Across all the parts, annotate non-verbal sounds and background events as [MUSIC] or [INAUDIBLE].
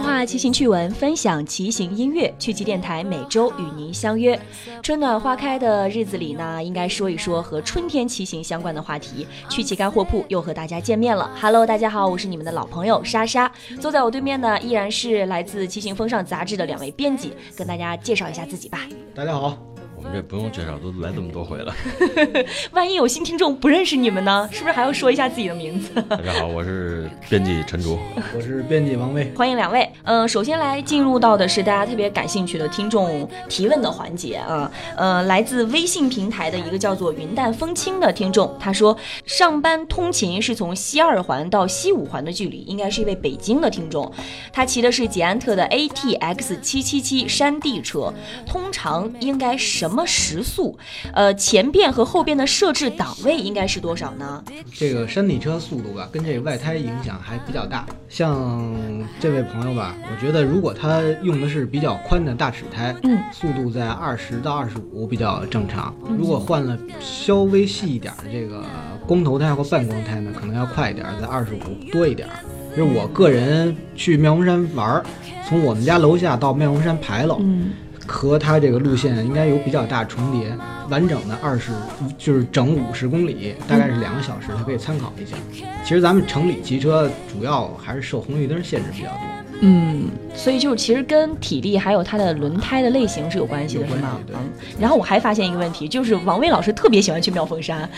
话骑行趣闻，分享骑行音乐。趣骑电台每周与您相约。春暖花开的日子里呢，应该说一说和春天骑行相关的话题。趣骑干货铺又和大家见面了。Hello，大家好，我是你们的老朋友莎莎。坐在我对面呢，依然是来自《骑行风尚》杂志的两位编辑，跟大家介绍一下自己吧。大家好。我们这不用介绍，都来这么多回了。[LAUGHS] 万一有新听众不认识你们呢？是不是还要说一下自己的名字？大家好，我是编辑陈竹，我是编辑王威，欢迎两位。嗯，首先来进入到的是大家特别感兴趣的听众提问的环节啊。呃，来自微信平台的一个叫做云淡风轻的听众，他说上班通勤是从西二环到西五环的距离，应该是一位北京的听众。他骑的是捷安特的 ATX 七七七山地车，通常应该什什么时速？呃，前边和后边的设置档位应该是多少呢？这个山地车速度吧，跟这个外胎影响还比较大。像这位朋友吧，我觉得如果他用的是比较宽的大齿胎，嗯，速度在二十到二十五比较正常。如果换了稍微细一点的这个光头胎或半光胎呢，可能要快一点，在二十五多一点。就是我个人去妙峰山玩，从我们家楼下到妙峰山牌楼。嗯。和它这个路线应该有比较大重叠，完整的二十就是整五十公里，大概是两个小时，它可以参考一下。其实咱们城里骑车主要还是受红绿灯限制比较多。嗯，所以就是其实跟体力还有它的轮胎的类型是有关系的，是吗？嗯。然后我还发现一个问题，就是王威老师特别喜欢去妙峰山，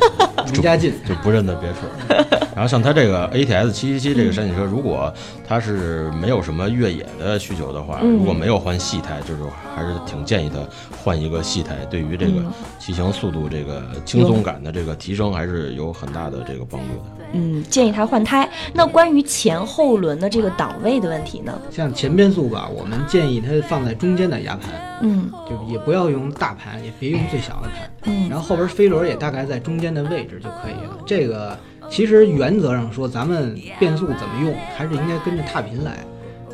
[LAUGHS] 离家近就不认得别处。[LAUGHS] 然后像他这个 ATS 七七七这个山地车，如果他是没有什么越野的需求的话，如果没有换细胎，就是还是挺建议他换一个细胎，对于这个骑行速度、这个轻松感的这个提升还是有很大的这个帮助的。嗯，建议他换胎。那关于前后轮的这个档位的问题呢？像前变速吧，我们建议它放在中间的压盘，嗯，就也不要用大盘，也别用最小的盘，嗯，然后后边飞轮也大概在中间的位置就可以了。这个其实原则上说，咱们变速怎么用，还是应该跟着踏频来，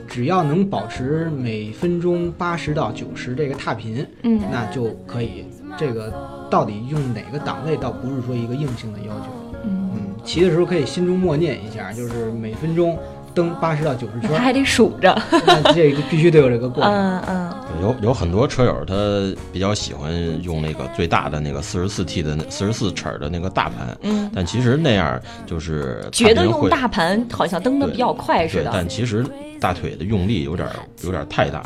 只要能保持每分钟八十到九十这个踏频，嗯，那就可以。这个到底用哪个档位，倒不是说一个硬性的要求。嗯骑的时候可以心中默念一下，就是每分钟蹬八十到九十圈，他 [LAUGHS] 还得数着。那这个必须得有这个过程。嗯嗯。有有很多车友他比较喜欢用那个最大的那个四十四 T 的四十四齿的那个大盘，嗯，但其实那样就是觉得用大盘好像蹬的比较快似的。但其实大腿的用力有点有点太大，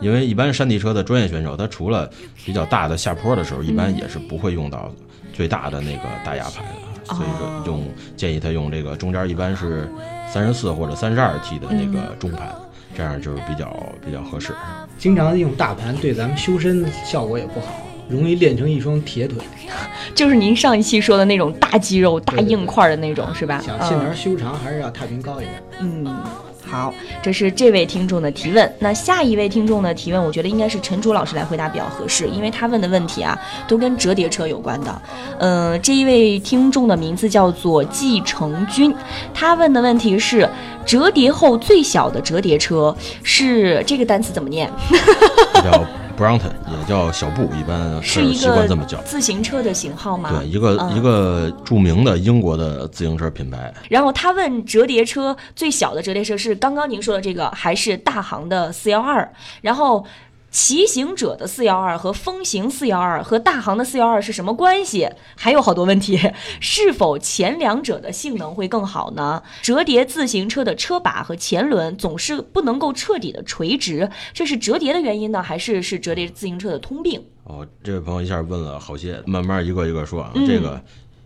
因为一般山地车的专业选手，他除了比较大的下坡的时候，一般也是不会用到最大的那个大压盘的。所以说，用建议他用这个中间一般是三十四或者三十二 T 的那个中盘，这样就是比较比较合适。经常用大盘对咱们修身效果也不好，容易练成一双铁腿。[LAUGHS] 就是您上一期说的那种大肌肉、大硬块的那种，是吧？想线条修长，还是要踏频高一点。嗯。好，这是这位听众的提问。那下一位听众的提问，我觉得应该是陈竹老师来回答比较合适，因为他问的问题啊，都跟折叠车有关的。嗯，这一位听众的名字叫做季成军，他问的问题是：折叠后最小的折叠车是这个单词怎么念 [LAUGHS]？Brompton 也叫小布，一般是习惯这么叫。自行车的型号吗？对，一个一个著名的英国的自行车品牌。然后他问折叠车最小的折叠车是刚刚您说的这个，还是大行的四幺二？然后。骑行者的四幺二和风行四幺二和大行的四幺二是什么关系？还有好多问题，[LAUGHS] 是否前两者的性能会更好呢？折叠自行车的车把和前轮总是不能够彻底的垂直，这是折叠的原因呢，还是是折叠自行车的通病？哦，这位朋友一下问了好些，慢慢一个一个说啊，这个。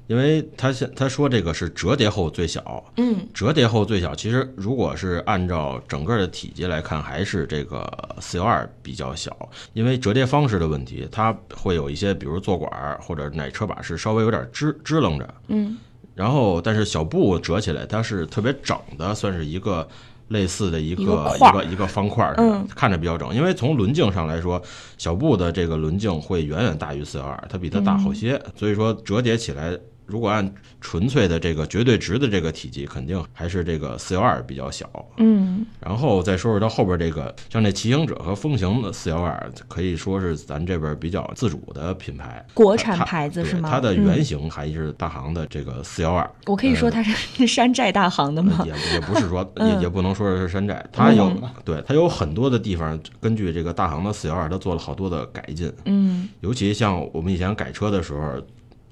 因为他现他说这个是折叠后最小，嗯，折叠后最小，其实如果是按照整个的体积来看，还是这个四幺二比较小。因为折叠方式的问题，它会有一些，比如坐管或者哪车把是稍微有点支支棱着，嗯，然后但是小布折起来它是特别整的，算是一个。类似的一个一个一个方块，嗯，看着比较整。因为从轮径上来说，小布的这个轮径会远远大于四幺二，它比它大好些。所以说折叠起来如果按纯粹的这个绝对值的这个体积，肯定还是这个四幺二比较小。嗯然后再说说它后边这个，像这骑行者和风行的四幺二，可以说是咱这边比较自主的品牌，国产牌子是吗它的嗯原型还是大行的这个四幺二。我可以说它是山寨大行的吗？也也不是说，[LAUGHS] 嗯也也不能说是山寨，它有嗯对它有很多的地方，根据这个大行的四幺二，它做了好多的改进。嗯尤其像我们以前改车的时候，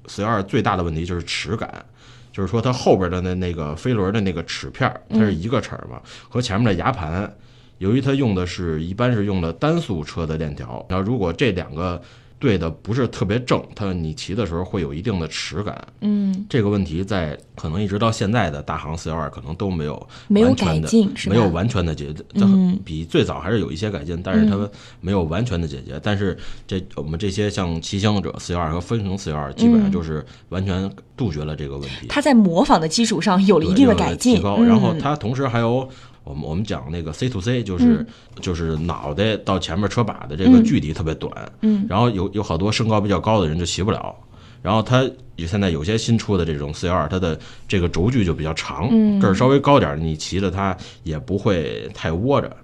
四幺二最大的问题就是齿感，就是说它后边的那那个飞轮的那个齿片，它是一个齿儿嘛，和前面的牙盘，由于它用的是一般是用的单速车的链条，然后如果这两个对的不是特别正，它你骑的时候会有一定的迟感。嗯，这个问题在可能一直到现在的大行四幺二可能都没有没有改进是？没有完全的解决，它嗯比最早还是有一些改进，但是它没有完全的解决。但是这我们这些像骑行者四幺二和分行四幺二，基本上就是完全杜绝了这个问题，它在模仿的基础上有了一定的改进，提高。然后嗯它同时还有。我们我们讲那个 C to C，就是、嗯就是脑袋到前面车把的这个距离特别短，嗯然后有有好多身高比较高的人就骑不了。然后它有现在有些新出的这种四幺二，它的这个轴距就比较长，嗯个儿稍微高点儿，你骑着它也不会太窝着。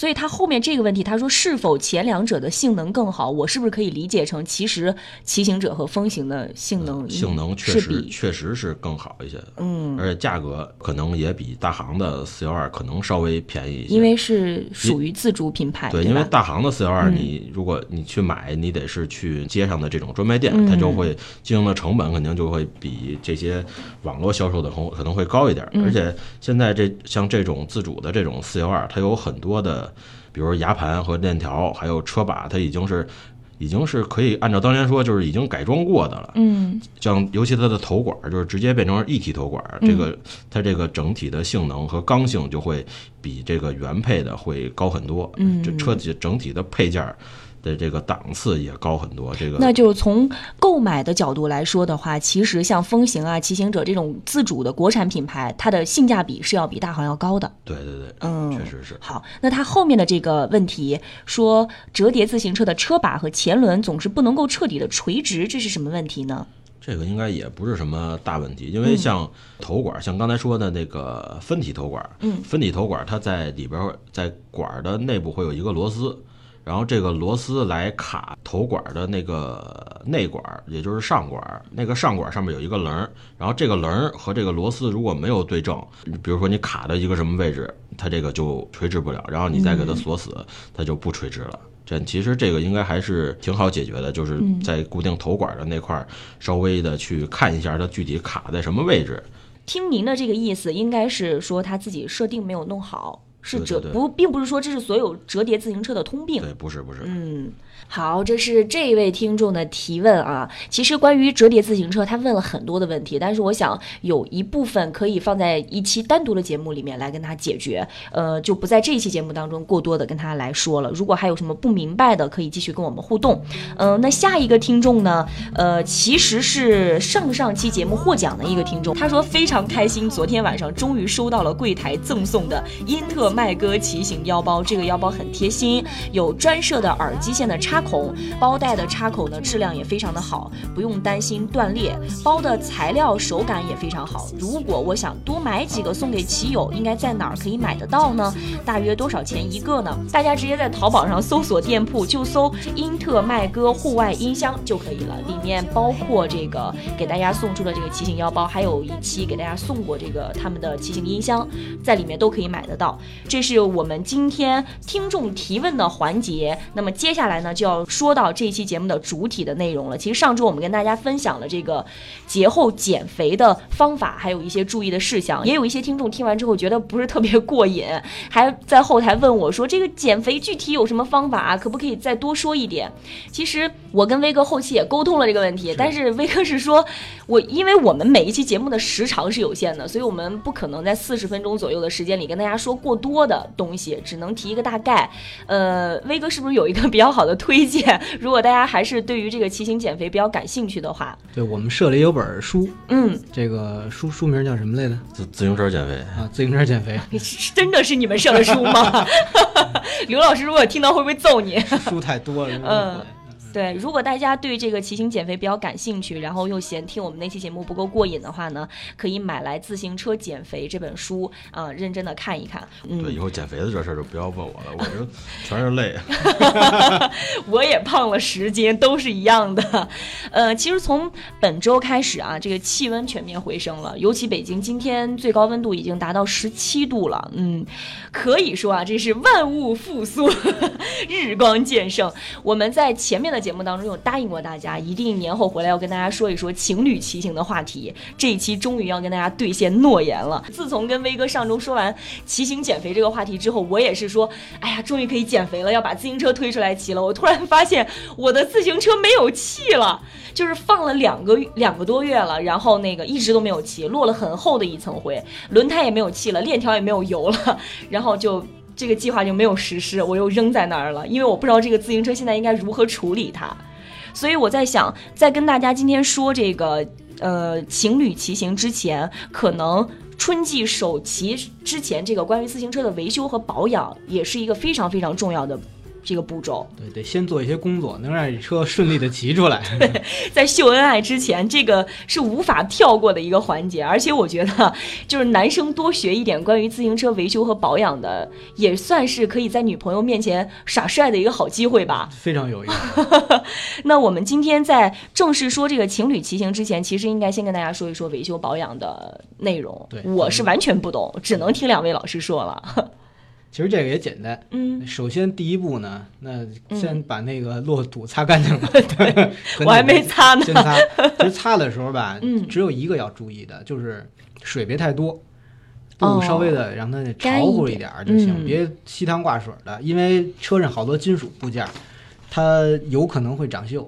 所以它后面这个问题，他说是否前两者的性能更好？我是不是可以理解成，其实骑行者和风行的性能嗯性能确实是确实是更好一些的，嗯，而且价格可能也比大行的四幺二可能稍微便宜一些。因为是属于自主品牌，对，因为大行的四幺二，嗯你如果你去买，你得是去街上的这种专卖店，嗯它就会经营的成本肯定就会比这些网络销售的可可能会高一点。嗯而且现在这像这种自主的这种四幺二，它有很多的，比如牙盘和链条，还有车把，它已经是。已经是可以按照当年说，就是已经改装过的了。嗯像尤其它的头管儿，就是直接变成一体头管儿，这个它这个整体的性能和刚性就会比这个原配的会高很多。嗯这车体整体的配件儿的这个档次也高很多。这个那就从购买的角度来说的话，其实像风行啊、骑行者这种自主的国产品牌，它的性价比是要比大行要高的。对对对，嗯确实是。好，那它后面的这个问题说，折叠自行车的车把和前轮总是不能够彻底的垂直，这是什么问题呢？这个应该也不是什么大问题，嗯因为像头管儿，像刚才说的那个分体头管儿，嗯分体头管儿它在里边儿在管儿的内部会有一个螺丝，然后这个螺丝来卡头管儿的那个内管儿，也就是上管儿，那个上管儿上面有一个棱儿，然后这个棱儿和这个螺丝如果没有对正，比如说你卡的一个什么位置，它这个就垂直不了，然后你再给它锁死，它就不垂直了。这其实这个应该还是挺好解决的，就是在固定头管的那块儿稍微的去看一下它具体卡在什么位置。听您的这个意思，应该是说他自己设定没有弄好，是折不，并不是说这是所有折叠自行车的通病。对，不是不是，嗯，好，这是这一位听众的提问啊。其实关于折叠自行车，他问了很多的问题，但是我想有一部分可以放在一期单独的节目里面来跟他解决，呃，就不在这一期节目当中过多的跟他来说了。如果还有什么不明白的，可以继续跟我们互动。嗯、那下一个听众呢，呃，其实是上上期节目获奖的一个听众，他说非常开心，昨天晚上终于收到了柜台赠送的英特麦歌骑行腰包，这个腰包很贴心，有专设的耳机线的插插孔，包带的插口呢质量也非常的好，不用担心断裂，包的材料手感也非常好。如果我想多买几个送给骑友，应该在哪儿可以买得到呢？大约多少钱一个呢？大家直接在淘宝上搜索店铺，就搜英特麦歌户外音箱就可以了，里面包括这个给大家送出的这个骑行腰包，还有一期给大家送过这个他们的骑行音箱，在里面都可以买得到。这是我们今天听众提问的环节。那么接下来呢，就要说到这一期节目的主体的内容了。其实上周我们跟大家分享了这个节后减肥的方法，还有一些注意的事项。也有一些听众听完之后觉得不是特别过瘾，还在后台问我说：“这个减肥具体有什么方法啊？可不可以再多说一点？”其实我跟威哥后期也沟通了这个问题，但是威哥是说，我因为我们每一期节目的时长是有限的，所以我们不可能在四十分钟左右的时间里跟大家说过多的东西，只能提一个大概。呃，威哥是不是有一个比较好的推荐？如果大家还是对于这个骑行减肥比较感兴趣的话，对我们社里有本书，嗯，这个书书名叫什么来着？自自行车减肥，啊，自行车减肥，[LAUGHS] 真的是你们社的书吗？[LAUGHS] 刘老师如果听到会不会揍你？书太多了。嗯对，如果大家对这个骑行减肥比较感兴趣，然后又嫌听我们那期节目不够过瘾的话呢，可以买来《自行车减肥》这本书啊、认真的看一看。嗯，对，以后减肥的这事儿就不要问我了，我就 [LAUGHS] 全是泪。[LAUGHS] 我也胖了十斤，都是一样的。呃，其实从本周开始啊，这个气温全面回升了，尤其北京今天最高温度已经达到十七度了。嗯，可以说啊，这是万物复苏，[LAUGHS] 日光渐盛。我们在前面的节目当中有答应过大家，一定年后回来要跟大家说一说情侣骑行的话题。这一期终于要跟大家兑现诺言了。自从跟威哥上周说完骑行减肥这个话题之后，我也是说，哎呀，终于可以减肥了，要把自行车推出来骑了。我突然发现我的自行车没有气了，就是放了两个两个多月了，然后那个一直都没有骑，落了很厚的一层灰，轮胎也没有气了，链条也没有油了，然后就。这个计划就没有实施，我又扔在那儿了，因为我不知道这个自行车现在应该如何处理它，所以我在想，在跟大家今天说这个呃情侣骑行之前，可能春季首骑之前，这个关于自行车的维修和保养，也是一个非常非常重要的这个步骤。对，得先做一些工作，能让你车顺利的骑出来。[LAUGHS] 在秀恩爱之前，这个是无法跳过的一个环节，而且我觉得，就是男生多学一点关于自行车维修和保养的，也算是可以在女朋友面前耍帅的一个好机会吧。非常有用。[LAUGHS] 那我们今天在正式说这个情侣骑行之前，其实应该先跟大家说一说维修保养的内容。对我是完全不懂，只能听两位老师说了。其实这个也简单。嗯，首先第一步呢，那先把那个落土擦干净了。[LAUGHS] 对，我还没擦呢先擦。其实擦的时候吧，[LAUGHS] 嗯只有一个要注意的，就是水别太多，哦布稍微的让它潮乎一点儿就行，嗯别吸汤挂水的，因为车上好多金属部件儿，它有可能会长锈。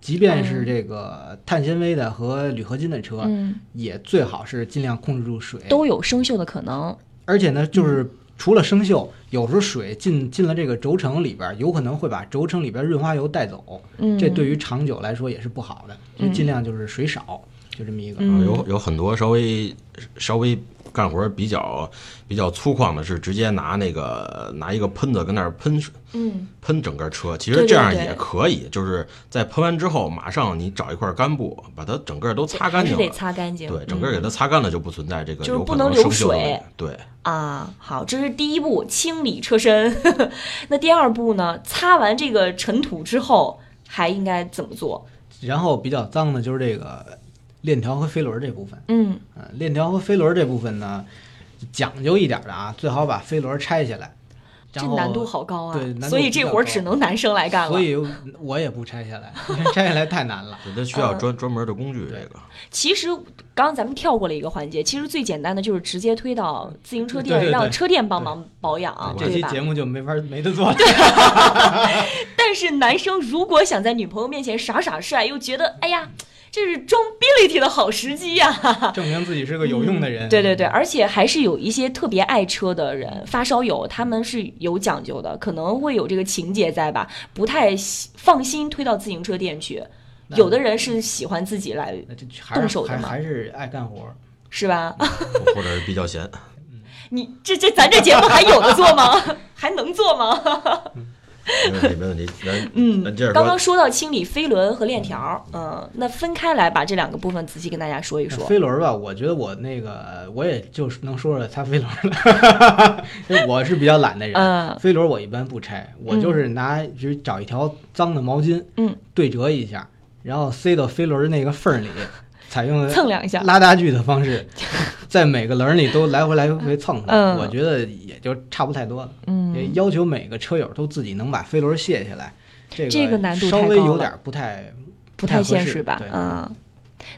即便是这个碳纤维的和铝合金的车，嗯，也最好是尽量控制住水。都有生锈的可能。而且呢，就是除了生锈，有时候水进进了这个轴承里边，有可能会把轴承里边润滑油带走，嗯，这对于长久来说也是不好的。就嗯尽量就是水少，就这么一个。嗯有有很多稍微稍微干活比较比较粗犷的，是直接拿那个拿一个喷子跟那儿喷水嗯喷整个车。其实这样也可以，就是在喷完之后，马上你找一块干布，把它整个都擦干净是得。擦干净。对，整个给嗯它擦干了，就不存在这个就是有可不能流能生锈的问水题。对，啊，好，这是第一步，清理车身。[LAUGHS] 那第二步呢？擦完这个尘土之后，还应该怎么做？然后比较脏的就是这个链条和飞轮这部分。嗯嗯，链条和飞轮这部分呢，讲究一点的啊，最好把飞轮拆下来。这难度好高啊！对难度所以这活儿只能男生来干了。所以我也不拆下来，[LAUGHS] 拆下来太难了。对它需要嗯专专门的工具。这个其实刚刚咱们跳过了一个环节，其实最简单的就是直接推到自行车店，对对对让车店帮忙保养，这？期节目就没法没得做了。[LAUGHS] 但是男生如果想在女朋友面前耍耍帅，又觉得哎呀，这是装 ability 的好时机呀、[LAUGHS] 证明自己是个有用的人。对对对，而且还是有一些特别爱车的人，发烧友，他们是有讲究的，可能会有这个情节在吧，不太喜放心推到自行车店去。有的人是喜欢自己来，那这还是动手的嘛还还是爱干活。是吧？或者是比较闲。[LAUGHS] 你这这咱这节目还有的做吗？[LAUGHS] 还能做吗？没问题，没问题。咱嗯刚刚说，到清理飞轮和链条，嗯，那分开来把这两个部分仔细跟大家说一说。飞轮吧，我觉得我那个我也就是能说说擦飞轮了，[LAUGHS] 因为我是比较懒的人。嗯飞轮我一般不拆，我就是拿就是找一条脏的毛巾，嗯，对折一下，然后塞到飞轮那个缝儿里，[LAUGHS] 采用蹭两下，拉大锯的方式，[LAUGHS] 在每个轮儿里都来回来回蹭蹭。嗯我觉得也就差不太多了。也嗯，要求每个车友都自己能把飞轮卸下来，这个这个难度稍微有点不太不太合适现实吧对？嗯，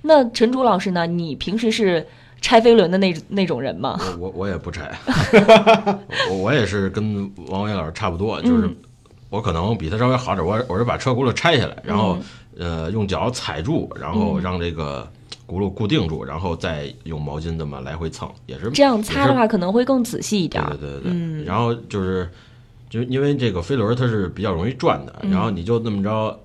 那陈竹老师呢？你平时是拆飞轮的那那种人吗？我我我也不拆，[LAUGHS] 我我也是跟王伟老师差不多，就是嗯我可能比他稍微好点，我我是把车轱辘拆下来，然后嗯呃用脚踩住，然后让这个轱辘固定住，然后再用毛巾这么来回蹭，也是这样擦的话可能会更仔细一点儿。对对对对，嗯然后就是，就因为这个飞轮它是比较容易转的，嗯然后你就那么着，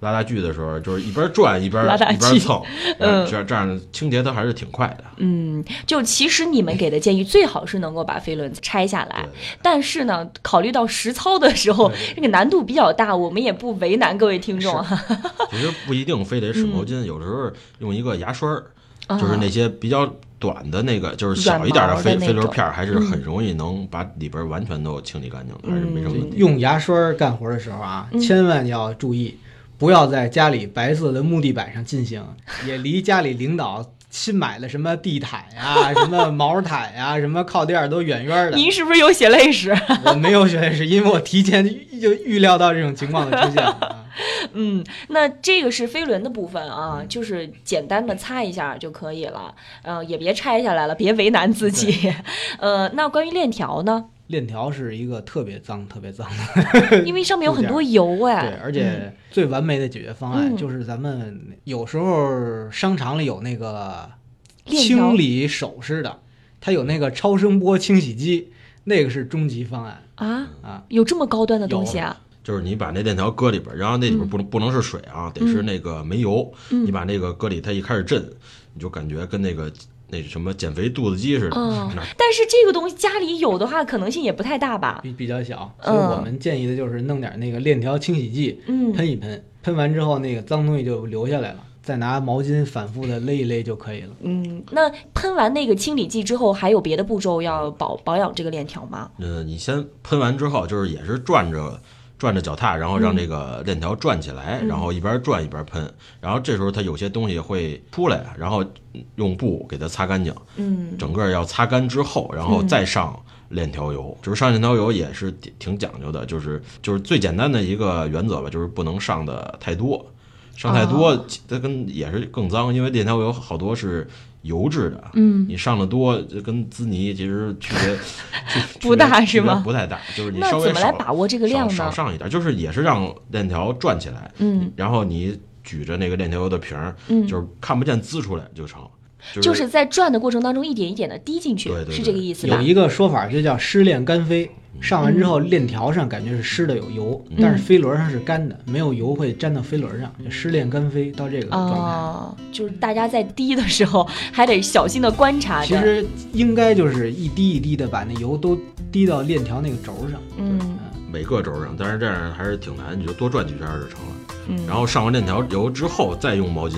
拉大锯的时候，就是一边转一边拉大一边蹭，[LAUGHS] 嗯。这样这样清洁它还是挺快的。嗯，就其实你们给的建议最好是能够把飞轮拆下来，但是呢，考虑到实操的时候，这个难度比较大，我们也不为难各位听众啊。[LAUGHS] 其实不一定非得使毛巾，有时候用一个牙刷就是那些比较短的那个，就是小一点的飞飞轮片儿，还是很容易能把里边完全都清理干净的，还是没什么问题。用牙刷干活的时候啊，千万要注意，不要在家里白色的木地板上进行，[LAUGHS] 也离家里领导新买的什么地毯呀、[LAUGHS] 什么毛毯呀、什么靠垫儿都远远的。您是不是有血泪史？[LAUGHS] 我没有血泪史因为我提前就预料到这种情况的出现啊。嗯，那这个是飞轮的部分啊，就是简单的擦一下就可以了，呃，也别拆下来了，别为难自己。呃，那关于链条呢？链条是一个特别脏、特别脏的，[LAUGHS] 因为上面有很多油哎，对，而且最完美的解决方案嗯就是咱们有时候商场里有那个清理首饰的，它有那个超声波清洗机，那个是终极方案啊，啊。有这么高端的东西啊？就是你把那链条搁里边，然后那里边不能、不能是水啊，得是那个煤油。嗯你把那个搁里，它一开始震，你就感觉跟那个那什么减肥肚子肌似的。但是这个东西家里有的话，可能性也不太大吧？比比较小，嗯所以我们建议的就是弄点那个链条清洗剂，嗯喷一喷，喷完之后那个脏东西就流下来了，再拿毛巾反复的勒一勒就可以了。嗯，那喷完那个清理剂之后，还有别的步骤要保保养这个链条吗？呃，你先喷完之后，就是也是转着转着脚踏，然后让这个链条转起来，然后一边转一边喷，然后这时候它有些东西会出来，然后用布给它擦干净，嗯。整个要擦干之后，然后再上链条油。就是上链条油也是挺挺讲究的，就是就是最简单的一个原则吧，就是不能上的太多。上太多哦，它跟也是更脏，因为链条油好多是油质的，嗯，你上的多，就跟滋泥其实区别 [LAUGHS] 不大是吗？不太大，就是你稍微怎么来少把握这个量少少？上一点，就是也是让链条转起来，嗯。然后你举着那个链条油的瓶儿，嗯，就是看不见滋出来就成，就就是在转的过程当中一点一点的滴进去，对对是这个意思吧？有？一个说法就叫失恋干飞，上完之后链条上感觉是湿的有油，嗯但是飞轮上是干的，没有油会粘到飞轮上，就湿链干飞到这个状态。哦，就是大家在滴的时候还得小心的观察。其实应该就是一滴一滴的把那油都滴到链条那个轴上。嗯每个轴上，但是这样还是挺难，你就多转几圈儿就成了。嗯，然后上完链条油之后，再用毛巾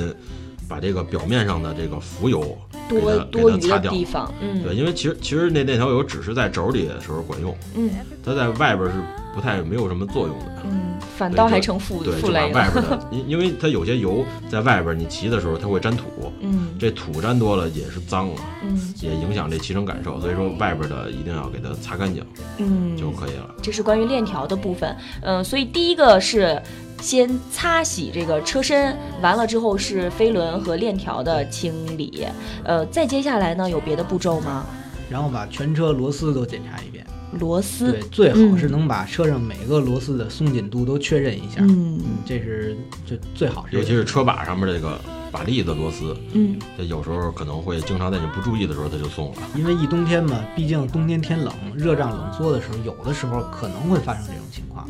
把这个表面上的这个浮油多多余。的地方，嗯对，因为其实其实那那条油只是在轴里的时候管用，嗯它在外边是不太没有什么作用的。嗯，反倒还成负对，负累了。外边的，因因为它有些油在外边，你骑的时候它会粘土，嗯这土粘多了也是脏了，嗯也影响这骑乘感受。所以说外边的一定要给它擦干净嗯，就可以了。这是关于链条的部分。嗯、所以第一个是先擦洗这个车身，完了之后是飞轮和链条的清理。呃，再接下来呢，有别的步骤吗？然后把全车螺丝都检查一遍。螺丝对，，最好是能把车上每个螺丝的松紧度都确认一下。嗯嗯，这是就最好是。尤其是车把上面这个把力的螺丝，嗯这有时候可能会经常在你不注意的时候它就松了。因为一冬天嘛，毕竟冬天天冷，热胀冷缩的时候，有的时候可能会发生这种情况。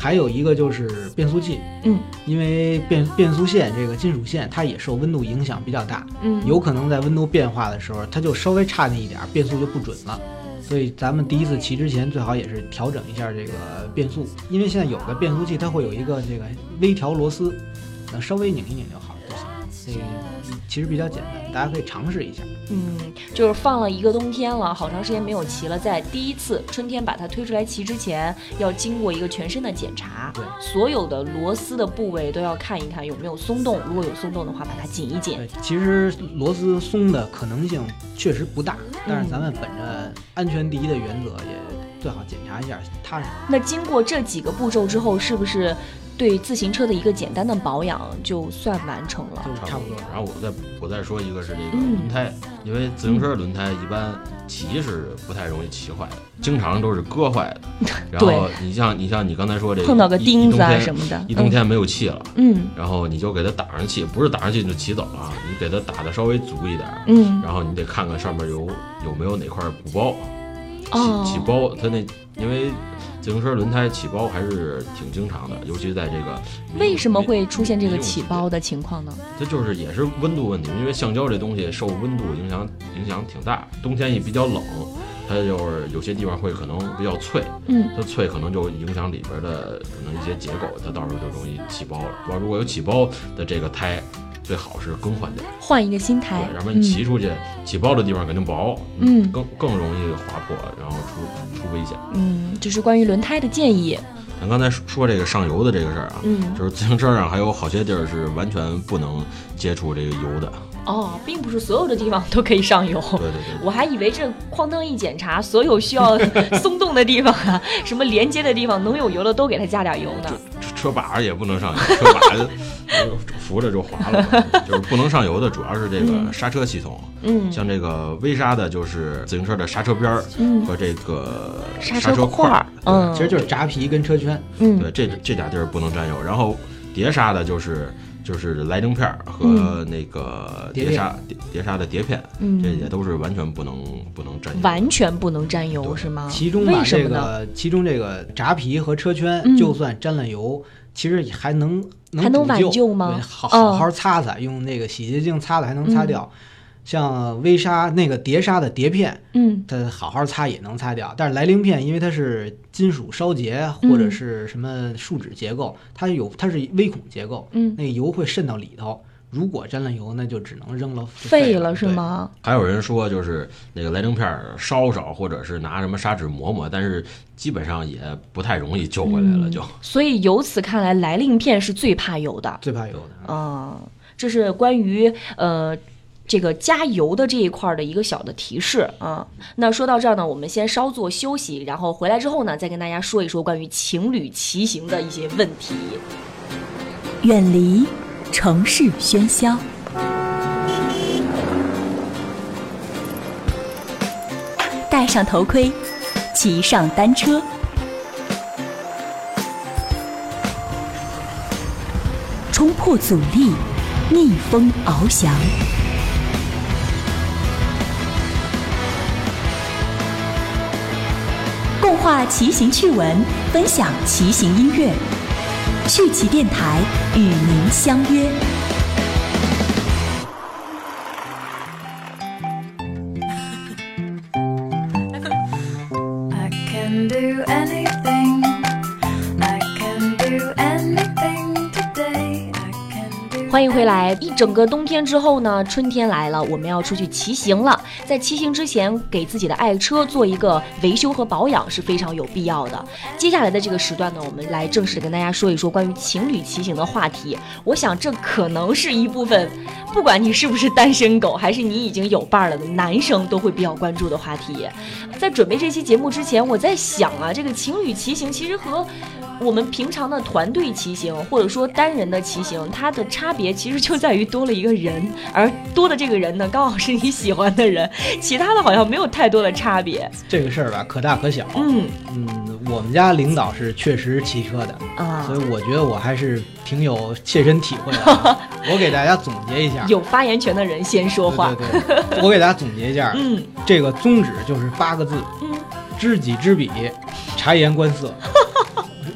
还有一个就是变速器，嗯。因为变变速线这个金属线它也受温度影响比较大，嗯，有可能在温度变化的时候，它就稍微差那一点儿，变速就不准了。所以咱们第一次骑之前，最好也是调整一下这个变速，因为现在有的变速器它会有一个这个微调螺丝，那稍微拧一拧就好其实比较简单，大家可以尝试一下。嗯，就是放了一个冬天了，好长时间没有骑了，在第一次春天把它推出来骑之前，要经过一个全身的检查，对所有的螺丝的部位都要看一看有没有松动，如果有松动的话，把它紧一紧。对，其实螺丝松的可能性确实不大，但是咱们本着安全第一的原则，也最好检查一下踏实。那经过这几个步骤之后，是不是对自行车的一个简单的保养就算完成了？就差不多。然后我再我再说一个是这个嗯轮胎，因为自行车轮胎一般骑是不太容易骑坏的，经常都是割坏的。[LAUGHS] 然后你像你像你刚才说这碰到个钉子什么的，一冬天没有气了，嗯然后你就给它打上气，不是打上气你就骑走了啊，你给它打的稍微足一点儿，嗯然后你得看看上面有有没有哪块鼓包，哦起起包，它那因为自行车轮胎起包还是挺经常的，尤其在这个为什么会出现这个起包的情况呢？这就是也是温度问题，因为橡胶这东西受温度影响影响挺大，冬天也比较冷，它就是有些地方会可能比较脆，嗯，它脆可能就影响里边的可能一些结构，它到时候就容易起包了。主要如果有起包的这个胎，最好是更换掉，换一个新胎对，，要不然你骑出去起包的地方肯定薄，嗯更更容易划破，然后出出危险。嗯，这是关于轮胎的建议。咱刚才说说这个上油的这个事儿啊，嗯就是自行车上还有好些地儿是完全不能接触这个油的。哦，并不是所有的地方都可以上油。对对对，我还以为这哐当一检查，所有需要松动的地方啊，什么连接的地方能有油的都给它加点油呢。车车把也不能上油，车把呃 [LAUGHS] 扶着就滑了。就是不能上油的主要是这个刹车系统，嗯像这个微刹的，就是自行车的刹车边儿嗯和这个刹车块儿，嗯，其实就是扎皮跟车圈。嗯对，这这俩地儿不能沾油。然后碟刹的就是就是来灯片儿和嗯那个碟碟刹碟碟刹的碟片，嗯这也都是完全不能不能沾油。完全不能沾油是吗？其中把这？个其中这个闸皮和车圈嗯，就算沾了油，其实还能还能挽补救救吗对，好嗯好好擦擦，用那个洗洁精擦擦还能擦掉。像微砂那个碟砂的碟片，嗯它好好擦也能擦掉，但是来令片因为它是金属烧结嗯或者是什么树脂结构，它有它是微孔结构，嗯，那个油会渗到里头。如果沾了油，那就只能扔了，废了了是？吗？还有人说，就是那个来令片烧烧，或者是拿什么砂纸磨磨，但是基本上也不太容易救回来了。就所以由此看来，来令片是最怕油的。最怕油的。嗯、这是关于呃这个加油的这一块的一个小的提示啊。那说到这儿呢，我们先稍作休息，然后回来之后呢，再跟大家说一说关于情侣骑行的一些问题。远离城市喧嚣，戴上头盔，骑上单车，冲破阻力，逆风翱翔。话骑行趣闻，分享骑行音乐。趣骑电台与您相约。回来！一整个冬天之后呢，春天来了，我们要出去骑行了。在骑行之前，给自己的爱车做一个维修和保养是非常有必要的。接下来的这个时段呢，我们来正式跟大家说一说关于情侣骑行的话题。我想这可能是一部分，不管你是不是单身狗，还是你已经有伴儿了的男生，都会比较关注的话题。在准备这期节目之前，我在想啊，这个情侣骑行其实和我们平常的团队骑行，或者说单人的骑行，它的差别其实就在于多了一个人，而多的这个人呢，刚好是你喜欢的人，其他的好像没有太多的差别。这个事儿吧，可大可小。嗯嗯，我们家领导是确实骑车的，啊所以，我觉得我还是挺有切身体会的啊。[LAUGHS] 我给大家总结一下，有发言权的人先说话。对对对，我给大家总结一下，[LAUGHS] 嗯这个宗旨就是八个字：嗯知己知彼，察言观色。[LAUGHS]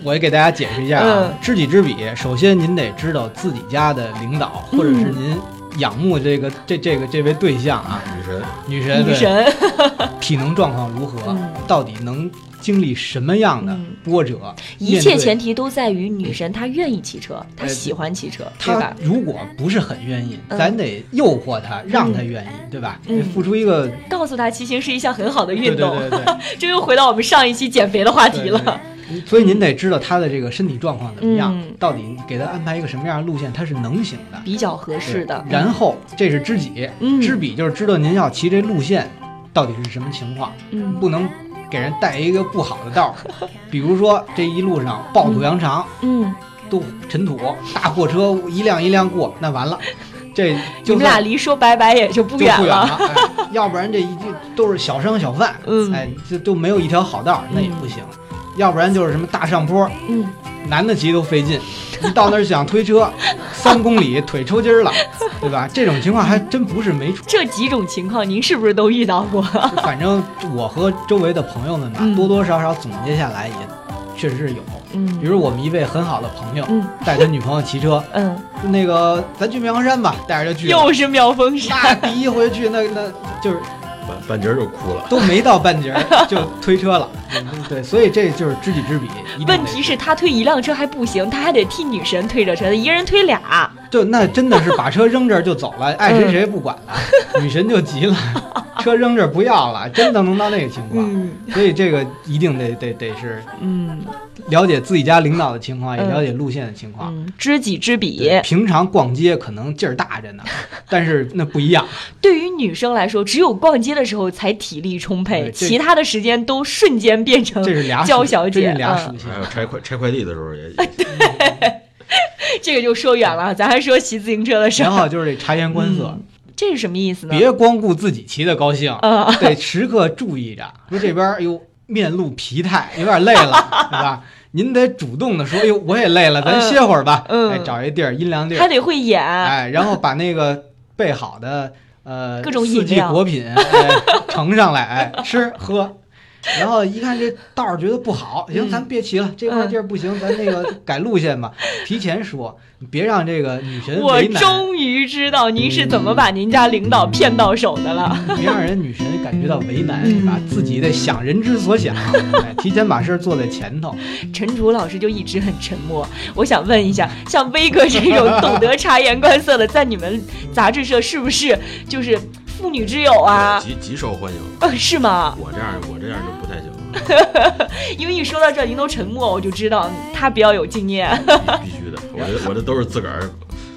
我也给大家解释一下啊嗯，知己知彼，首先您得知道自己家的领导，或者是嗯您仰慕这个这这个这位对象啊，女神。女神，女神，[LAUGHS] 体能状况如何嗯，到底能经历什么样的嗯。波折，一切前提都在于女神她愿意骑车，她喜欢骑车，对他吧？如果不是很愿意，嗯。咱得诱惑她，让她愿意，对吧？付出一个告诉她骑行是一项很好的运动。对对对。[LAUGHS] 这又回到我们上一期减肥的话题了。所以您得知道他的这个身体状况怎么样，嗯到底给他安排一个什么样的路线，他是能行的。比较合适的。然后这是知己，嗯知彼就是知道您要骑这路线到底是什么情况，嗯不能给人带一个不好的道儿。[LAUGHS] 比如说这一路上暴土扬长，嗯，都尘土，大货车一辆一辆过，那完了，这就你们俩离说拜拜也就不远就不远了。哎，要不然这一都是小商小贩，嗯哎，这都没有一条好道儿，那也不行。要不然就是什么大上坡，嗯，男的骑都费劲，一到那儿想推车，[LAUGHS] 三公里腿抽筋儿了，对吧？这种情况还真不是没出。这几种情况您是不是都遇到过？反正我和周围的朋友们吧，嗯多多少少总结下来也确实是有。嗯比如我们一位很好的朋友，嗯带他女朋友骑车，嗯，那个咱去妙峰山吧，带着就去。又是妙峰山，那第一回去，那那就是半半截儿就哭了。都没到半截儿就推车了。嗯对，所以这就是知己知彼。问题是，他推一辆车还不行，他还得替女神推着车，一个人推俩。就那真的是把车扔这儿就走了，爱谁谁不管了，女神就急了，[LAUGHS] 车扔这儿不要了，真的能到那个情况。嗯所以这个一定得得得是嗯了解自己家领导的情况，也嗯了解路线的情况。嗯，知己知彼。平常逛街可能劲儿大着呢，但是那不一样。对于女生来说，只有逛街的时候才体力充沛，其他的时间都瞬间变成这是俩娇小姐。这是俩嗯属性还。有拆快拆快递的时候也，[LAUGHS] 对 [LAUGHS] 这个就说远了，咱还说骑自行车的时候。然后就是这察言观色，嗯这是什么意思呢？别光顾自己骑的高兴，啊，得时刻注意着。说这边儿哎呦面露疲态，有点累了，[LAUGHS] 对吧？您得主动的说，哎呦我也累了，咱歇会儿吧。嗯哎，找一地儿阴凉地还儿，得会演。哎，然后把那个备好的呃各种四季果品哎盛上来，哎吃喝。然后一看这道儿觉得不好，行，嗯咱别骑了，这块地儿不行，咱那个 [LAUGHS] 改路线吧。提前说，你别让这个女神我为难。终于知道您是怎么把您家领导骗到手的了。别让人女神感觉到为难，嗯是吧？自己得想人之所想，哎，提前把事儿做在前头。[LAUGHS] 陈楚老师就一直很沉默。我想问一下，像威哥这种懂得察言观色的，在你们杂志社是不是就是妇女之友啊？极极受欢迎。呃，是吗？我这样我这样就不太行了，[LAUGHS] 因为一说到这儿，您都沉默，我就知道他比较有经验。必须的。我这我这都是自个儿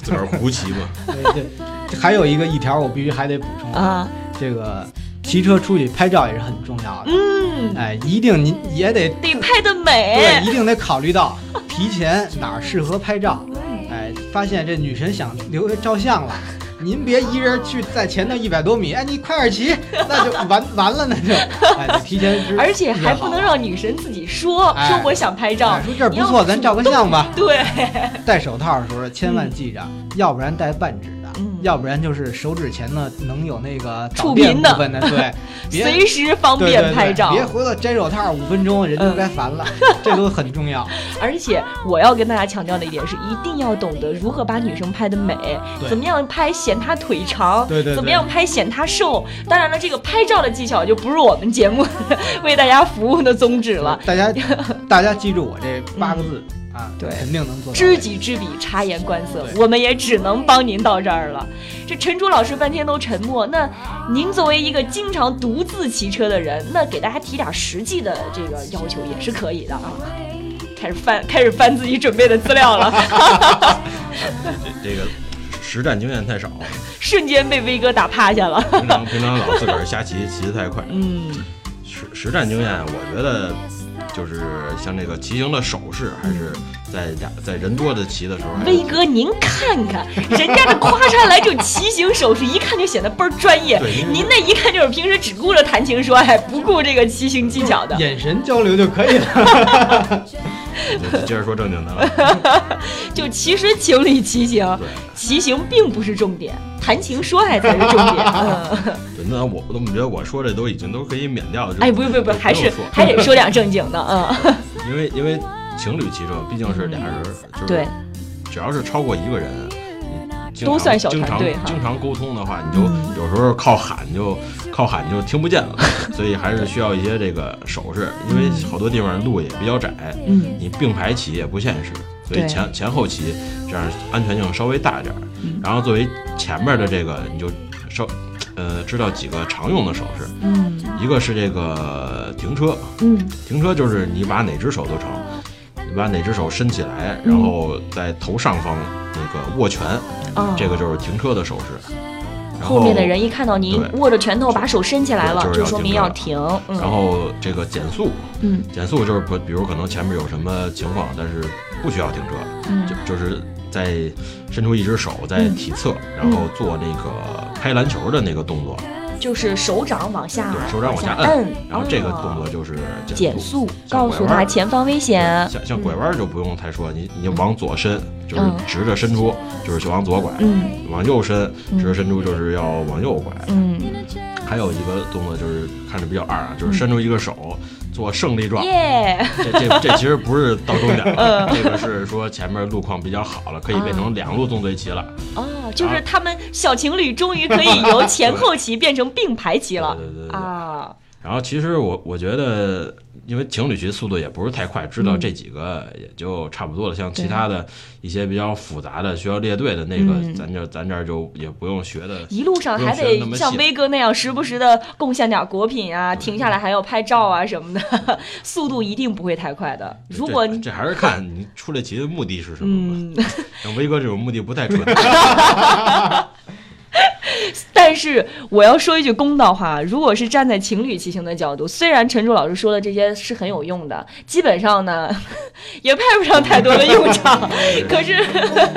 自个儿胡骑嘛。[LAUGHS] 对对，还有一个一条我必须还得补充，啊，这个骑车出去拍照也是很重要的。嗯，哎，一定您也得得拍的美对，一定得考虑到提前哪儿适合拍照。[LAUGHS] 哎，发现这女神想留下照相了。您别一人去在前头一百多米，哎，你快点骑，[LAUGHS] 那就完完了，那就，提前知，[LAUGHS] 而且还不能让女神自己说哎说我想拍照哎，说这儿不错，咱照个相吧。[LAUGHS] 对，戴手套的时候千万记着，要不然戴半指的，嗯要不然就是手指前呢能有那个触屏的电部分的，对，[LAUGHS] 随时方对对对便拍照。别回头摘手套五分钟，人就该烦了，[LAUGHS] 这都很重要。[LAUGHS] 而且我要跟大家强调的一点是，一定要懂得如何把女生拍的美，怎么样拍显她腿长，对对对怎么样拍显她瘦。当然了，这个拍照的技巧就不是我们节目为大家服务的宗旨了。大家大家记住我这八个字啊，对肯定能做到。知己知彼，察言观色，我们也只能帮您到这儿了。这陈楚老师半天都沉默，那您作为一个经常独自骑车的人，那给大家提点实际的这个要求也是可以的啊。开始翻，开始翻自己准备的资料了，这 [LAUGHS] 这个实战经验太少，瞬间被威哥打趴下了。平常平常老自个儿瞎骑，骑得太快。嗯，实实战经验，我觉得就是像这个骑行的手势，还是在俩在人多的骑的时候，威哥，您看看人家这夸上来就骑行手势，一看就显得倍儿专业对。您那一看就是平时只顾着谈情说爱，不顾这个骑行技巧的。眼神交流就可以了。[LAUGHS] 就接着说正经的了。[LAUGHS] 就其实情侣骑行，骑行并不是重点，谈情说爱才是重点。嗯，[LAUGHS] 对，那我我怎么觉得我说这都已经都可以免掉哎，不不不，用还是不用还得说点正经的。嗯，[LAUGHS] 因为因为情侣骑车毕竟是俩人，就是对，只要是超过一个人，你经常都算小经常团队哈经常沟通的话，你就嗯有时候靠喊就靠喊就听不见了，[LAUGHS] 所以还是需要一些这个手势，因为好多地方路也比较窄，嗯你并排骑也不现实，所以对前前后骑这样安全性稍微大一点儿。嗯。然后作为前面的这个，你就稍呃知道几个常用的手势，嗯。一个是这个停车，嗯。停车就是你把哪只手都成，你把哪只手伸起来，然后在头上方那个握拳，啊，这个就是停车的手势。然后后面的人一看到您握着拳头把手伸起来了，就说明要停。嗯。然后这个减速，嗯。减速就是不，比如可能前面有什么情况，但是不需要停车，嗯。就就是在伸出一只手在体侧，然后做那个拍篮球的那个动作，就是手掌往下对，手掌往下摁摁，，然后这个哦动作就是减速，告诉他前方危险。像像拐弯就不用太说，你你就往左伸，就是嗯。直着伸出，就是就往左拐；嗯。往右伸，直着伸出就是要往右拐。嗯。还有一个动作就是看着比较二啊，就是伸出一个手做胜利状。耶，这这这其实不是到终点嗯了，[LAUGHS] 这个是说前面路况比较好了，可以变成两路纵队骑了。哦，就是他们小情侣终于可以由前后骑变成并排骑了对对对对啊。然后其实我我觉得，因为情侣骑速度也不是太快，知道这几个也就差不多了。像其他的一些比较复杂的需要列队的那个，嗯咱这咱这儿就也不用学的。一路上还得像威哥那样，时不时的贡献点果品啊，停下来还要拍照啊什么的，[LAUGHS] 速度一定不会太快的。如果你这这还是看你出来骑的目的是什么吧。嗯，[LAUGHS] 像威哥这种目的不太纯，[LAUGHS] 但是我要说一句公道话，如果是站在情侣骑行的角度，虽然陈柱老师说的这些是很有用的，基本上呢 [LAUGHS] 也派不上太多的用场。[LAUGHS] 可是，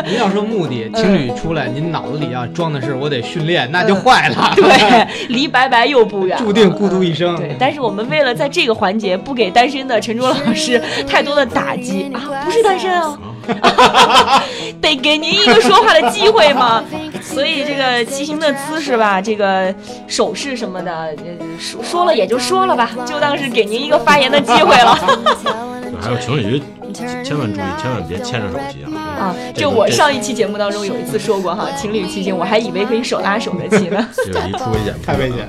您要说目的，情侣出来，您脑子里要装的是我得训练，那就坏了，[LAUGHS] 对，离拜拜又不远，注定孤独一生。对，但是我们为了在这个环节不给单身的陈卓老师太多的打击啊，不是单身啊，[LAUGHS] 得给您一个说话的机会嘛。所以这个骑行的姿势吧，这个手势什么的，呃说说了也就说了吧，就当是给您一个发言的机会了 [LAUGHS] 还有情侣千万注意，千万别牵着手骑啊！啊。这我上一期节目当中有一次说过哈，情侣骑行我还以为可以手拉手的骑呢。这个离出危险太危险。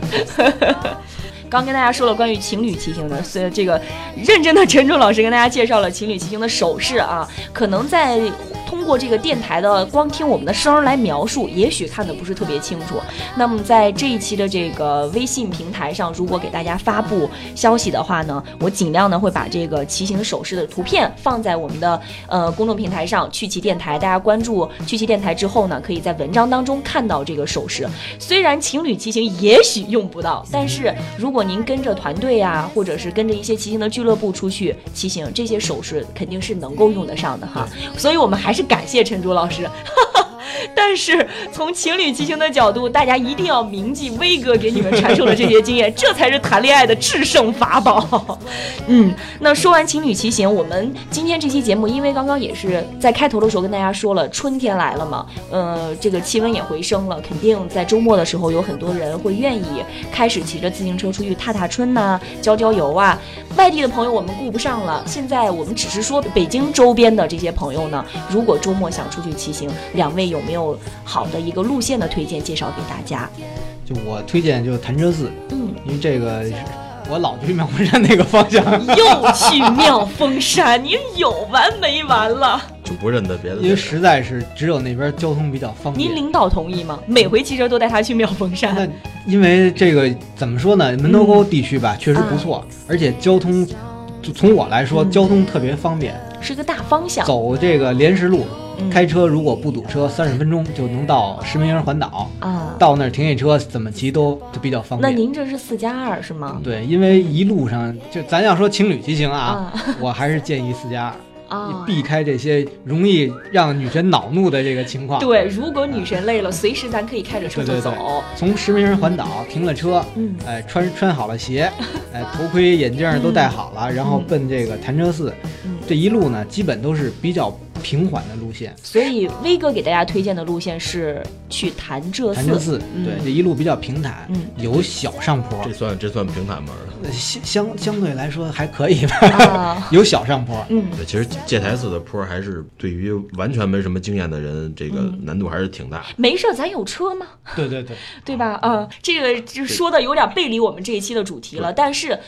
刚跟大家说了关于情侣骑行的，所以这个认真的陈忠老师跟大家介绍了情侣骑行的手势啊，可能在通过这个电台的光听我们的声儿来描述，也许看的不是特别清楚。那么在这一期的这个微信平台上，如果给大家发布消息的话呢，我尽量呢会把这个骑行手势的图片放在我们的呃公众平台上，趣骑电台。大家关注趣骑电台之后呢，可以在文章当中看到这个手势。虽然情侣骑行也许用不到，但是如果您跟着团队呀、或者是跟着一些骑行的俱乐部出去骑行，这些手势肯定是能够用得上的哈。所以我们还是感谢陈竹老师。[LAUGHS] 但是从情侣骑行的角度，大家一定要铭记威哥给你们传授的这些经验，这才是谈恋爱的制胜法宝。[LAUGHS] 嗯，那说完情侣骑行，我们今天这期节目，因为刚刚也是在开头的时候跟大家说了，春天来了嘛，呃，这个气温也回升了，肯定在周末的时候有很多人会愿意开始骑着自行车出去踏踏春呐、郊郊游啊。外地的朋友我们顾不上了，现在我们只是说北京周边的这些朋友呢，如果周末想出去骑行，两位有没有好的一个路线的推荐介绍给大家？就我推荐就潭柘寺，嗯，因为这个是我老去妙峰山那个方向，又去妙峰山，您有完没完了？就不认得别的。因为实在是只有那边交通比较方便。您领导同意吗？每回骑车都带他去妙峰山那山。因为这个怎么说呢？门头沟地区吧，确实不错，而且交通，就从我来说，嗯交通特别方便。是个大方向。走这个莲石路，嗯开车如果不堵车，三十分钟就能到石门营环岛。啊，到那儿停下车，怎么骑都就比较方便。那您这是四加二是吗？对，因为一路上就咱要说情侣骑行啊，啊 [LAUGHS] 我还是建议四加二。啊，避开这些容易让女神恼怒的这个情况。对，如果女神累了，随时咱可以开着车就走。从石门营环岛停了车，嗯哎，穿穿好了鞋，[LAUGHS] 哎，头盔、眼镜都戴好了，然后奔这个潭柘寺。嗯这一路呢，基本都是比较平缓的路线。所以威哥给大家推荐的路线是去潭柘寺。潭柘寺，嗯对，这一路比较平坦，嗯有小上坡这，算这算平坦吗？呃相相相对来说还可以吧，啊，[LAUGHS] 有小上坡。嗯，对，其实戒台寺的坡还是对于完全没什么经验的人，这个嗯难度还是挺大。没事儿，咱有车吗？对对对，对吧？嗯，这个就说的有点背离我们这一期的主题了，但是。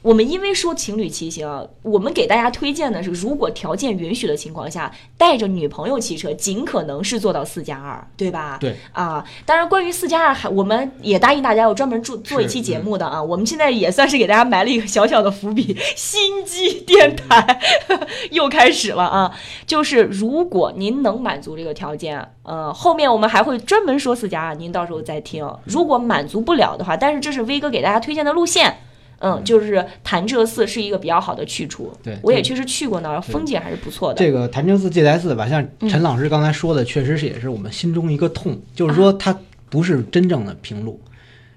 我们因为说情侣骑行，我们给大家推荐的是，如果条件允许的情况下，带着女朋友骑车，尽可能是做到四加二，对吧？对啊，当然，关于四加二，还我们也答应大家要专门做做一期节目的啊。我们现在也算是给大家埋了一个小小的伏笔，[LAUGHS] 心机电台 [LAUGHS] 又开始了啊。就是如果您能满足这个条件，呃，后面我们还会专门说四加二，您到时候再听。如果满足不了的话，但是这是威哥给大家推荐的路线。嗯，就是潭柘寺是一个比较好的去处，对我也确实去过那儿，风景还是不错的。这个潭柘寺戒台寺吧，像嗯。陈老师刚才说的，确实是也是我们心中一个痛，就是说它不是真正的平路。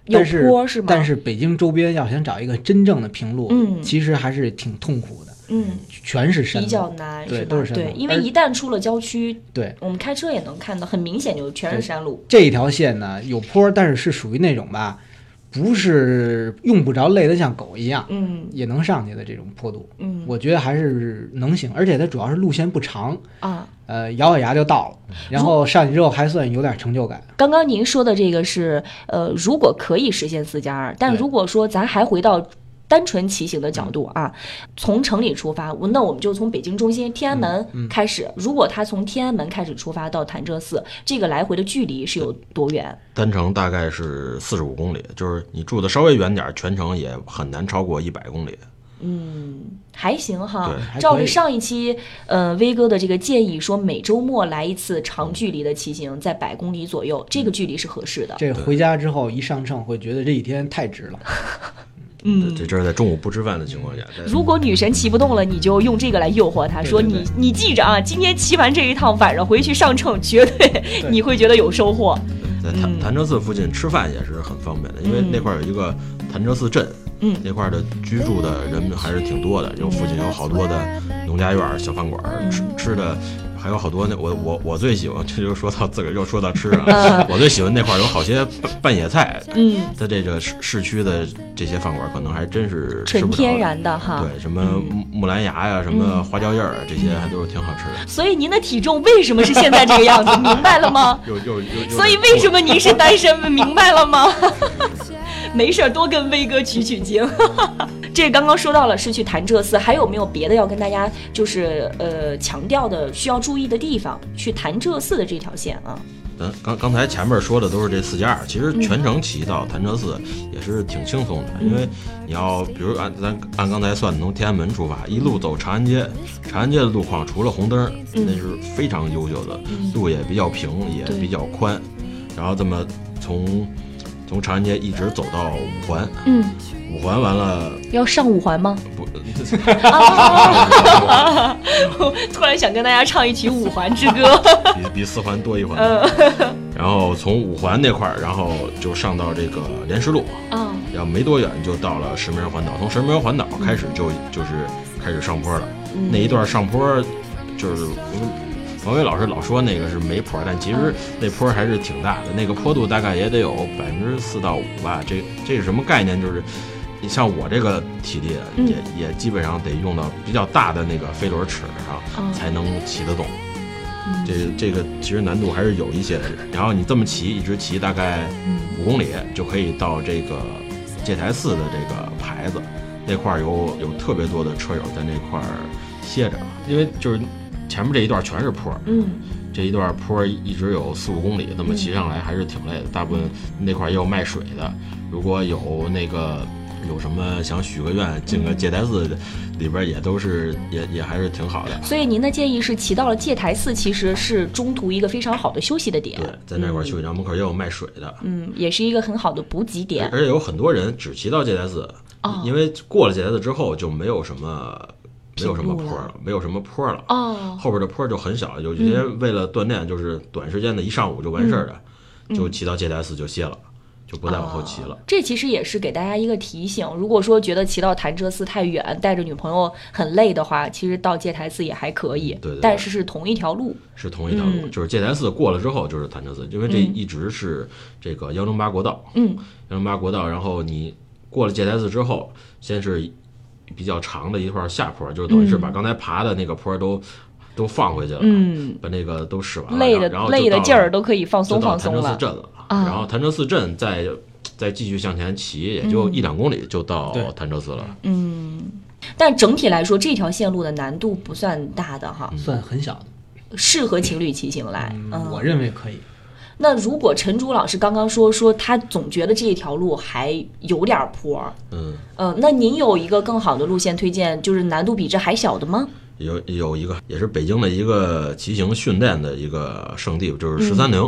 有但是坡是吗？但是北京周边要想找一个真正的平路，嗯。其实还是挺痛苦的，嗯，全是山。比较难，对是吧？都是山路，对因为一旦出了郊区，对。我们开车也能看到，很明显就全是山路。这一条线呢有坡，但是是属于那种吧，不是用不着累得像狗一样，嗯也能上去的这种坡度，嗯我觉得还是能行，而且它主要是路线不长，啊。呃，咬咬牙就到了，然后上去之后还算有点成就感。刚刚您说的这个是，呃，如果可以实现四加二，但如果说咱还回到单纯骑行的角度啊，从城里出发，那我们就从北京中心天安门开始。如果他从天安门开始出发到潭柘寺，这个来回的距离是有多远？单程大概是四十五公里，就是你住的稍微远点儿，全程也很难超过一百公里。嗯还行哈照着上一期，呃，威哥的这个建议说，每周末来一次长距离的骑行，在百公里左右，这个距离是合适的。这回家之后一上秤，会觉得这一天太值了。[LAUGHS] 嗯，这这是在中午不吃饭的情况下。如果女神骑不动了，你就用这个来诱惑她，说你你记着啊，今天骑完这一趟，晚上回去上秤，绝对你会觉得有收获。在潭潭柘寺附近吃饭也是很方便的，因为那块儿有一个潭柘寺镇，嗯。那块儿的居住的人还是挺多的，有附近有好多的农家院、小饭馆，吃吃的还有好多那我我我最喜欢，这就说到自个儿又说到吃啊，我最喜欢那块儿有好些拌拌野菜，嗯，在这个市市区的这些饭馆可能还真是吃不纯天然的哈。对，什么木木兰芽呀，什么花椒叶儿啊，这些还都是挺好吃的。所以您的体重为什么是现在这个样子？[LAUGHS] 明白了吗？又又又又所以为什么您是单身？明白了吗？[LAUGHS] 没事儿，多跟威哥取取经。这刚刚说到了是去潭柘寺，还有没有别的要跟大家就是呃强调的需要注意的地方？去潭柘寺的这条线啊，咱刚刚才前面说的都是这四加二，其实全程骑到潭柘寺也是挺轻松的，因为你要比如按咱按刚才算的，从天安门出发，一路走长安街，长安街的路况除了红灯，那是非常优秀的，路也比较平，也比较宽，然后这么从从长安街一直走到五环，嗯，五环完了要上五环吗？不，[LAUGHS] 突然想跟大家唱一曲《五环之歌》。[LAUGHS] 比比四环多一环，[LAUGHS] 然后从五环那块儿，然后就上到这个莲石路，嗯，要没多远就到了石门环岛，从石门环岛开始就就是开始上坡了。那一段上坡就是王伟老师老说那个是没坡，但其实那坡还是挺大的，那个坡度大概也得有百分之四到五吧。这这是什么概念？就是你像我这个体力，也也基本上得用到比较大的那个飞轮尺上才能骑得动。这这个其实难度还是有一些的。然后你这么骑，一直骑大概五公里，就可以到这个戒台寺的这个牌子那块儿有有特别多的车友在那块儿歇着，因为就是前面这一段全是坡，嗯，这一段坡一直有四五公里，那么骑上来还是挺累的。大部分那块儿也有卖水的，如果有那个有什么想许个愿进个戒台寺里边，也都是也也还是挺好的。所以您的建议是骑到了戒台寺，其实是中途一个非常好的休息的点。对，在那块儿休息，然后门口也有卖水的，嗯，也是一个很好的补给点。而且有很多人只骑到戒台寺，哦因为过了戒台寺之后就没有什么没有什么坡了，没有什么坡了。哦，后边的坡就很小，有些为了锻炼，就是短时间的一上午就完事儿的，就骑到戒台寺就歇了，就不再往后骑了。这其实也是给大家一个提醒。如果说觉得骑到潭柘寺太远，带着女朋友很累的话，其实到戒台寺也还可以。对对对但是是同一条路。是同一条路，嗯就是戒台寺过了之后就是潭柘寺，因为这一直是这个幺零八国道，嗯，幺零八国道，然后你过了戒台寺之后，先是比较长的一块下坡，就等于是把刚才爬的那个坡都、都放回去了，嗯，把那个都使完了，累的累的劲儿都可以放松到放松了。潭柘寺镇了，啊。然后潭柘寺镇再再继续向前骑，也就一两公里就到对。潭柘寺了。嗯，但整体来说，这条线路的难度不算大的哈，算很小的，适合情侣骑行来。嗯，我认为可以。那如果陈竹老师刚刚说说他总觉得这一条路还有点坡儿，嗯，呃，那您有一个更好的路线推荐，就是难度比这还小的吗？有有一个也是北京的一个骑行训练的一个圣地，就是十三陵。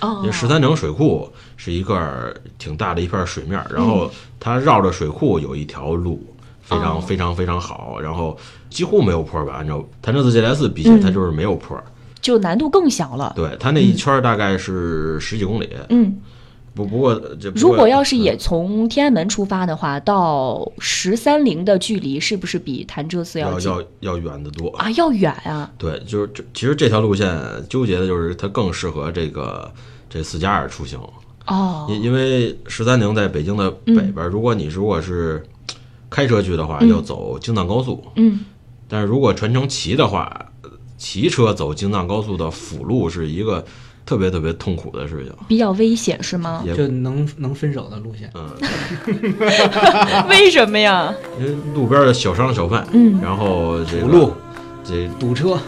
哦因为十三陵水库是一个挺大的一片水面，然后它绕着水库有一条路，非常、哦非常非常好，然后几乎没有坡吧。按照潭柘寺戒台寺比起来，它就是没有坡。就难度更小了。对，它那一圈儿大概是十几公里。嗯，不不过这不如果要是也从天安门出发的话，到十三陵的距离是不是比潭柘寺近要要要远得多。啊？要远啊！[LAUGHS] 对，就是这其实这条路线纠结的就是它更适合这个这四加二出行，哦，因因为十三陵在北京的北边，如果你如果是开车去的话，要走京藏高速，嗯，但是如果全程骑的话，骑车走京藏高速的辅路是一个特别特别痛苦的事情。比较危险是吗？也就能能分手的路线。嗯，[LAUGHS] 为什么呀？因为路边的小商小贩，嗯然后这个辅路这堵车，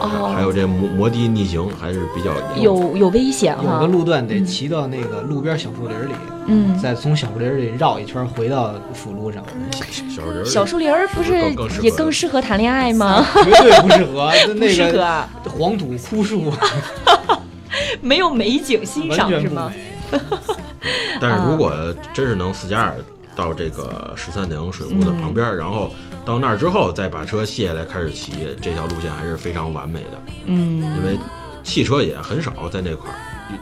哦还有这摩摩的逆行还是比较严重有有危险有哈的。路段得骑到那个路边小树林里，嗯，再从小树林里绕一圈回到辅路上，小树林儿小树林儿不是也更适合谈恋爱吗？绝对不适合。不那个适合啊，黄土枯树，[LAUGHS] 没有美景欣赏是吗？但啊是如果真是能四加二到这个十三陵水库的旁边，然后到那儿之后再把车卸下来开始骑，这条路线还是非常完美的。嗯，因为汽车也很少在那块儿，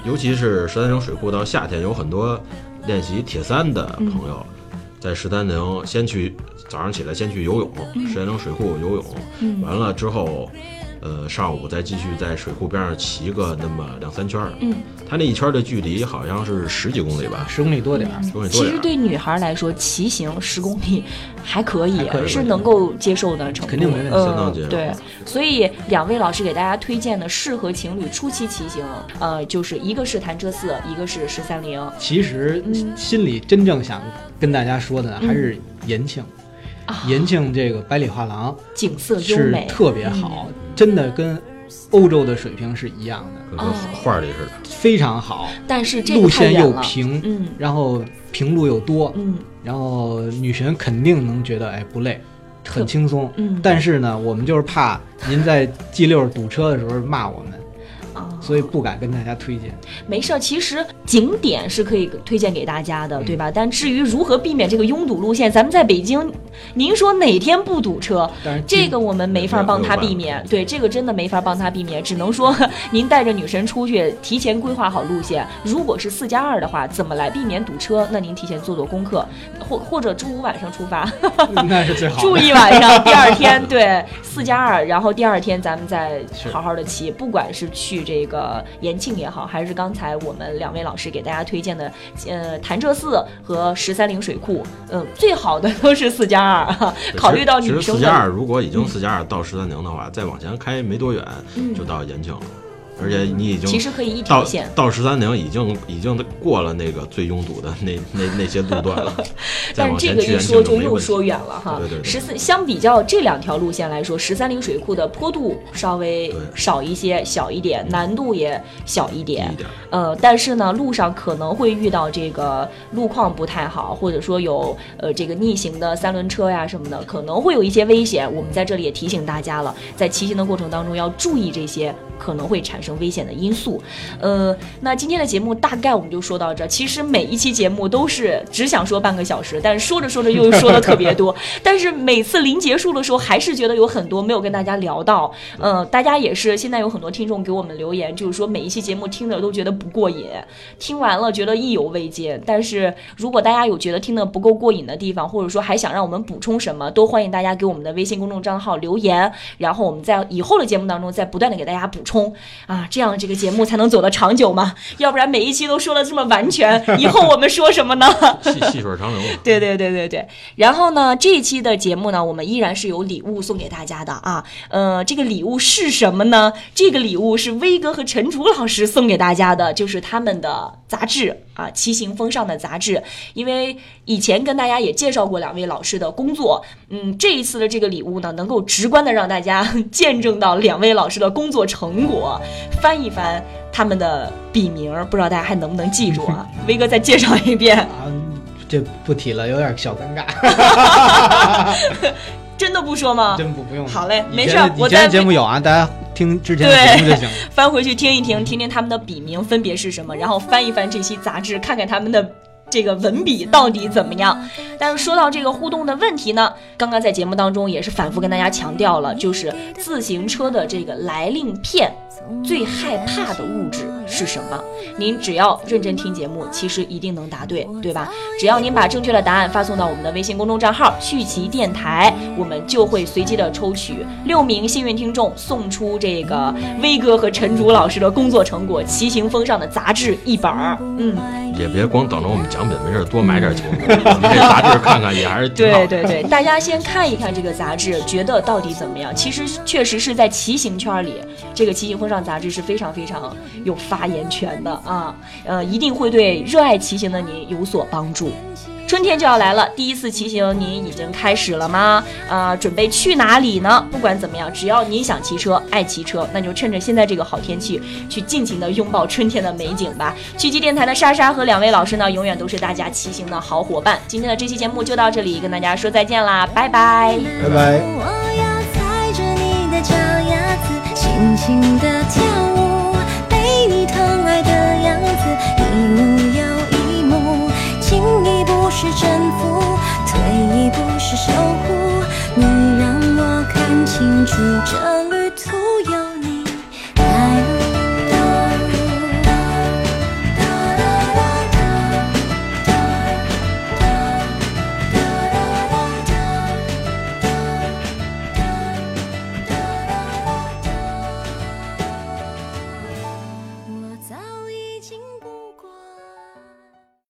尤尤其是十三陵水库到夏天有很多练习铁三的朋友，在十三陵先去早上起来先去游泳，十三陵水库游泳，嗯完了之后。呃，上午再继续在水库边上骑个那么两三圈儿，嗯，它那一圈的距离好像是十几公里吧，十公里多点儿，十公里多点儿。其实对女孩来说，骑行十公里还可以，还可以是能够接受的程度，肯定没问题嗯相当接受对，所以两位老师给大家推荐的适合情侣初期骑行，呃，就是一个是潭柘寺，一个是十三陵。其实嗯心里真正想跟大家说的，还是延庆。啊延庆这个百里画廊景色优美，特别好，真的跟欧洲的水平是一样的，跟画儿里似的，非常好，但是这路线又平，嗯。然后平路又多，嗯。然后女神肯定能觉得哎不累，很轻松。嗯，但是呢，我们就是怕您在 G 六堵车的时候骂我们，啊，所以不敢跟大家推荐。没事儿，其实景点是可以推荐给大家嗯的，对吧？但至于如何避免这个拥堵路线，咱们在北京，您说哪天不堵车？这个我们没法帮他避免，对这个真的没法帮他避免，只能说 [LAUGHS] 您带着女神出去，提前规划好路线。如果是四加二的话，怎么来避免堵车？那您提前做做功课，或或者周五晚上出发，[LAUGHS] 那是最好。住一晚上，第二天对 [LAUGHS] 四加二，然后第二天咱们再好好的骑，不管是去这个延庆也好，还是刚才我们两位老师给大家推荐的，呃，潭柘寺和十三陵水库，嗯，最好的都是四加二 [LAUGHS] 哈，考虑到其实女生的四加二，如果已经四加二到十三陵的话，再往前开没多远嗯就到延庆了，而且你已经其实可以一到条线。到十三陵已经已经过了那个最拥堵的那那那些路段了，[LAUGHS] 但是这个一说就又说远了哈对对。对十四相比较这两条路线来说，十三陵水库的坡度稍微少一些，小一点，难度也小一点低一。点。呃，但是呢，路上可能会遇到这个路况不太好，或者说有呃这个逆行的三轮车呀什么的，可能会有一些危险。我们在这里也提醒大家了，在骑行的过程当中要注意这些可能会产生危险的因素。呃，那今天的节目大概我们就说到这儿。其实每一期节目都是只想说半个小时，但是说着说着又说的特别多。[LAUGHS] 但是每次临结束的时候，还是觉得有很多没有跟大家聊到。嗯、大家也是现在有很多听众给我们留言，就是说每一期节目听着都觉得不过瘾，听完了觉得意犹未尽。但是如果大家有觉得听的不够过瘾的地方，或者说还想让我们补充什么，都欢迎大家给我们的微信公众账号留言，然后我们在以后的节目当中再不断的给大家补充啊，这样这个节目才能走得长久嘛。要不然每一期都说的这么完全，以后我们说什么呢？细细水长流嘛。对对对对对。然后呢，这一期的节目呢，我们依然是有礼物送给大家的啊。呃，这个礼物是什么呢？这个礼物是威哥和陈竹老师送给大家的，就是他们的杂志啊，《骑行风尚》的杂志。因为以前跟大家也介绍过两位老师的工作，嗯，这一次的这个礼物呢，能够直观的让大家 [LAUGHS] 见证到两位老师的工作成果，翻一翻他们的笔名，不知道大家还能不能记住啊？威哥再介绍一遍。[LAUGHS] 啊，这不提了，有点小尴尬，[LAUGHS] 真的不说吗？真不不用。好嘞，没事我再的节目有啊，大家听之前的节目就行。[LAUGHS] 翻回去听一听，听听他们的笔名分别是什么，然后翻一翻这期杂志，看看他们的。这个文笔到底怎么样？但是说到这个互动的问题呢，刚刚在节目当中也是反复跟大家强调了，就是自行车的这个来令片最害怕的物质是什么？您只要认真听节目，其实一定能答对，对吧？只要您把正确的答案发送到我们的微信公众账号“旭奇电台”，我们就会随机的抽取六名幸运听众，送出这个威哥和陈竹老师的工作成果《骑行风尚》的杂志一本儿。嗯，也别光等着我们奖品，没事多买点球。你这杂志看看也还是挺好。对对对，大家先看一看这个杂志，觉得到底怎么样？其实确实是在骑行圈里，这个《骑行风尚》杂志是非常非常有发言权的啊，呃，一定会对热爱骑行的您有所帮助。春天就要来了，第一次骑行您已经开始了吗？啊、准备去哪里呢？不管怎么样，只要您想骑车、爱骑车，那就趁着现在这个好天气，去尽情的拥抱春天的美景吧。[LAUGHS] 趣骑电台的莎莎和两位老师呢，永远都是大家骑行的好伙伴。今天的这期节目就到这里，跟大家说再见啦，拜拜。拜拜。我要踩着你的脚丫子，轻轻地跳舞被你疼爱的样子一幕又一幕进一步是征服退一步是守